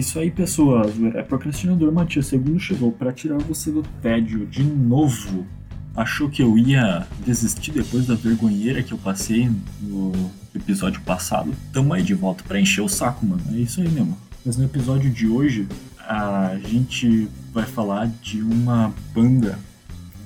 isso aí, pessoas. É procrastinador Matias Segundo chegou para tirar você do tédio de novo. Achou que eu ia desistir depois da vergonheira que eu passei no episódio passado? Tamo aí de volta para encher o saco, mano. É isso aí mesmo. Mas no episódio de hoje, a gente vai falar de uma banda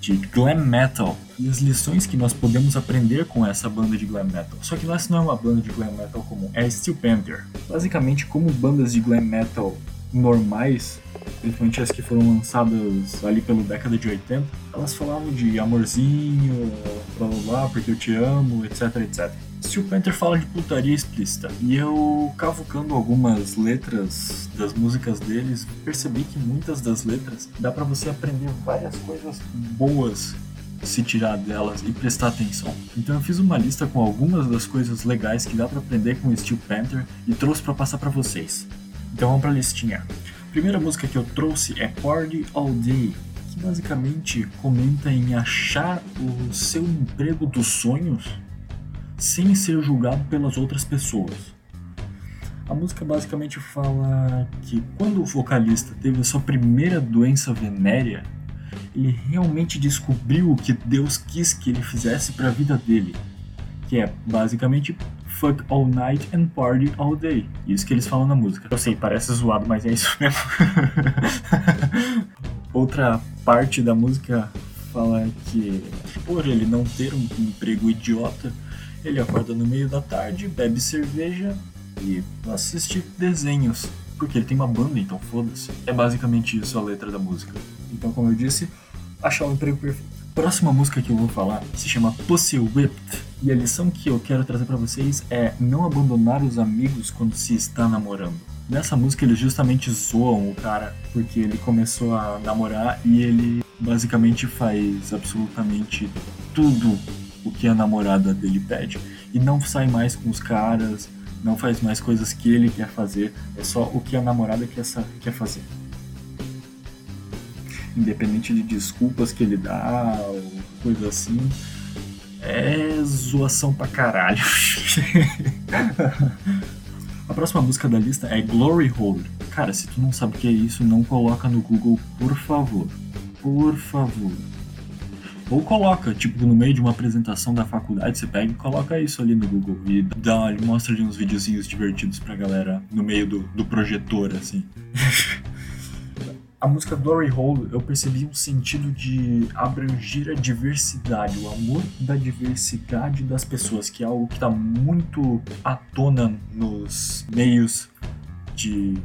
de glam metal e as lições que nós podemos aprender com essa banda de glam metal. Só que essa não é uma banda de glam metal comum, é Steel Panther. Basicamente, como bandas de glam metal normais, principalmente as que foram lançadas ali pela década de 80, elas falavam de amorzinho, blá blá blá, porque eu te amo, etc, etc. Steel Panther fala de putaria explícita. E eu, cavucando algumas letras das músicas deles, percebi que muitas das letras dá para você aprender várias coisas boas se tirar delas e prestar atenção. Então eu fiz uma lista com algumas das coisas legais que dá para aprender com Steel Panther e trouxe para passar para vocês. Então vamos para listinha. A primeira música que eu trouxe é Party All Day, que basicamente comenta em achar o seu emprego dos sonhos sem ser julgado pelas outras pessoas. A música basicamente fala que quando o vocalista teve a sua primeira doença venérea, ele realmente descobriu o que Deus quis que ele fizesse para a vida dele, que é basicamente fuck all night and party all day. Isso que eles falam na música. Eu sei, parece zoado, mas é isso mesmo. Outra parte da música fala que por ele não ter um emprego idiota, ele acorda no meio da tarde, bebe cerveja e assiste desenhos. Porque ele tem uma banda, então foda-se. É basicamente isso a letra da música. Então, como eu disse, achar o emprego perfeito. Próxima música que eu vou falar se chama Pussy Whipped. E a lição que eu quero trazer para vocês é não abandonar os amigos quando se está namorando. Nessa música eles justamente zoam o cara porque ele começou a namorar e ele basicamente faz absolutamente tudo o que a namorada dele pede. E não sai mais com os caras, não faz mais coisas que ele quer fazer, é só o que a namorada quer, quer fazer. Independente de desculpas que ele dá ou coisa assim, é zoação pra caralho. a próxima música da lista é Glory Hole. Cara, se tu não sabe o que é isso, não coloca no Google, por favor. Por favor. Ou coloca, tipo, no meio de uma apresentação da faculdade, você pega e coloca isso ali no Google e dá, mostra ali uns videozinhos divertidos pra galera no meio do, do projetor, assim. a música Glory Hole eu percebi um sentido de abranger a diversidade, o amor da diversidade das pessoas, que é algo que está muito à tona nos meios de,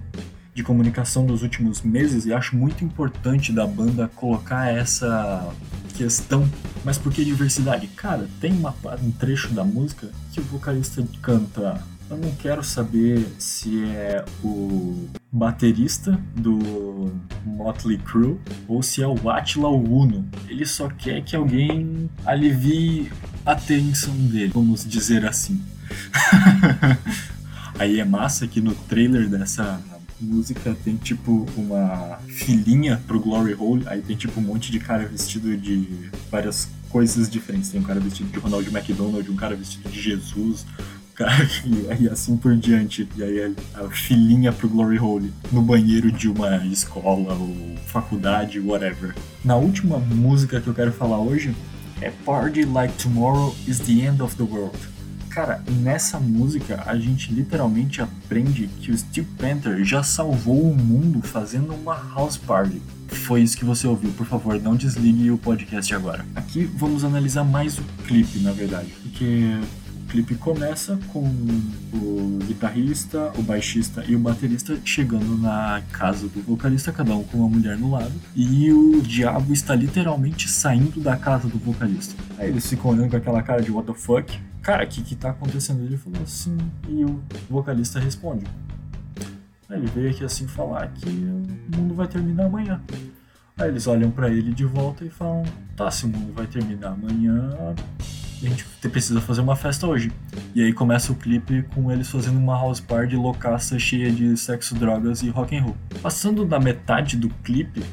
de comunicação dos últimos meses e acho muito importante da banda colocar essa questão. Mas por que diversidade? Cara, tem uma, um trecho da música que o vocalista canta. Eu não quero saber se é o baterista do Motley Crue ou se é o Attila Uno. Ele só quer que alguém alivie a tensão dele, vamos dizer assim. Aí é massa que no trailer dessa música tem tipo uma filinha pro Glory Hole, aí tem tipo um monte de cara vestido de várias coisas diferentes. Tem um cara vestido de Ronald McDonald, um cara vestido de Jesus, e, e assim por diante. E aí a, a filinha pro Glory Hole no banheiro de uma escola ou faculdade, whatever. Na última música que eu quero falar hoje é Party Like Tomorrow is the End of the World. Cara, nessa música a gente literalmente aprende que o Steel Panther já salvou o mundo fazendo uma house party. Foi isso que você ouviu, por favor, não desligue o podcast agora. Aqui vamos analisar mais o clipe, na verdade, porque clipe começa com o guitarrista, o baixista e o baterista chegando na casa do vocalista, cada um com uma mulher no lado, e o diabo está literalmente saindo da casa do vocalista. Aí eles ficam olhando com aquela cara de what the fuck, cara, o que que tá acontecendo? Ele falou assim, e o vocalista responde. Aí ele veio aqui assim falar que o mundo vai terminar amanhã. Aí eles olham para ele de volta e falam: tá, se o mundo vai terminar amanhã, a gente precisa fazer uma festa hoje. E aí começa o clipe com eles fazendo uma house party loucaça cheia de sexo, drogas e rock and roll. Passando da metade do clipe,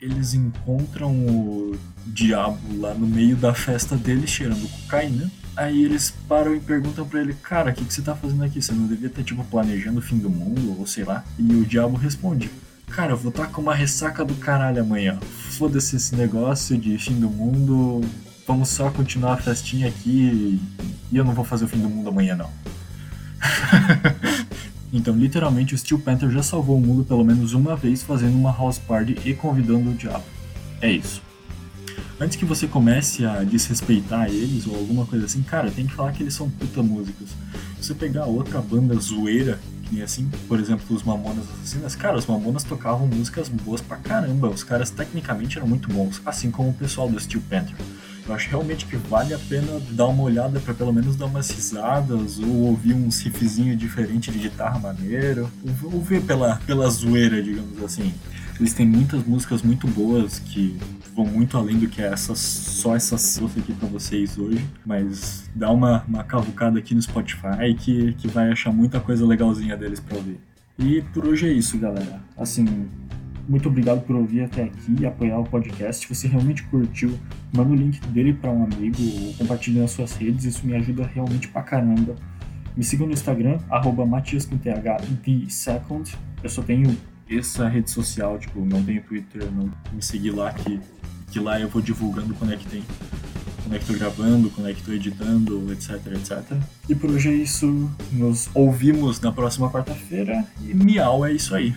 eles encontram o diabo lá no meio da festa dele cheirando cocaína Aí eles param e perguntam para ele, cara, o que, que você tá fazendo aqui? Você não devia estar, tipo, planejando o fim do mundo, ou sei lá. E o diabo responde, cara, eu vou estar tá com uma ressaca do caralho amanhã. Foda-se esse negócio de fim do mundo, vamos só continuar a festinha aqui e eu não vou fazer o fim do mundo amanhã, não. então, literalmente, o Steel Panther já salvou o mundo pelo menos uma vez fazendo uma house party e convidando o diabo. É isso antes que você comece a desrespeitar eles ou alguma coisa assim, cara, tem que falar que eles são puta músicos. Se você pegar outra banda zoeira, que nem assim, por exemplo, os Mamonas Assassinas, cara, os Mamonas tocavam músicas boas pra caramba, os caras tecnicamente eram muito bons, assim como o pessoal do Steel Panther. Eu acho realmente que vale a pena dar uma olhada para pelo menos dar umas risadas ou ouvir um riffzinho diferente de guitarra maneiro, ou ver pela, pela zoeira, digamos assim. Eles têm muitas músicas muito boas que vão muito além do que é só essa trouxe aqui para vocês hoje, mas dá uma, uma cavucada aqui no Spotify que, que vai achar muita coisa legalzinha deles para ouvir. E por hoje é isso, galera. Assim, muito obrigado por ouvir até aqui e apoiar o podcast. Se você realmente curtiu, manda o link dele para um amigo ou compartilhe nas suas redes, isso me ajuda realmente pra caramba. Me sigam no Instagram, arroba. Eu só tenho essa rede social, tipo, não tenho Twitter, não me seguir lá que que lá eu vou divulgando quando é que tem, quando é que tô gravando, quando é que tô editando, etc, etc. E por hoje é isso. Nos ouvimos na próxima quarta-feira e miau é isso aí.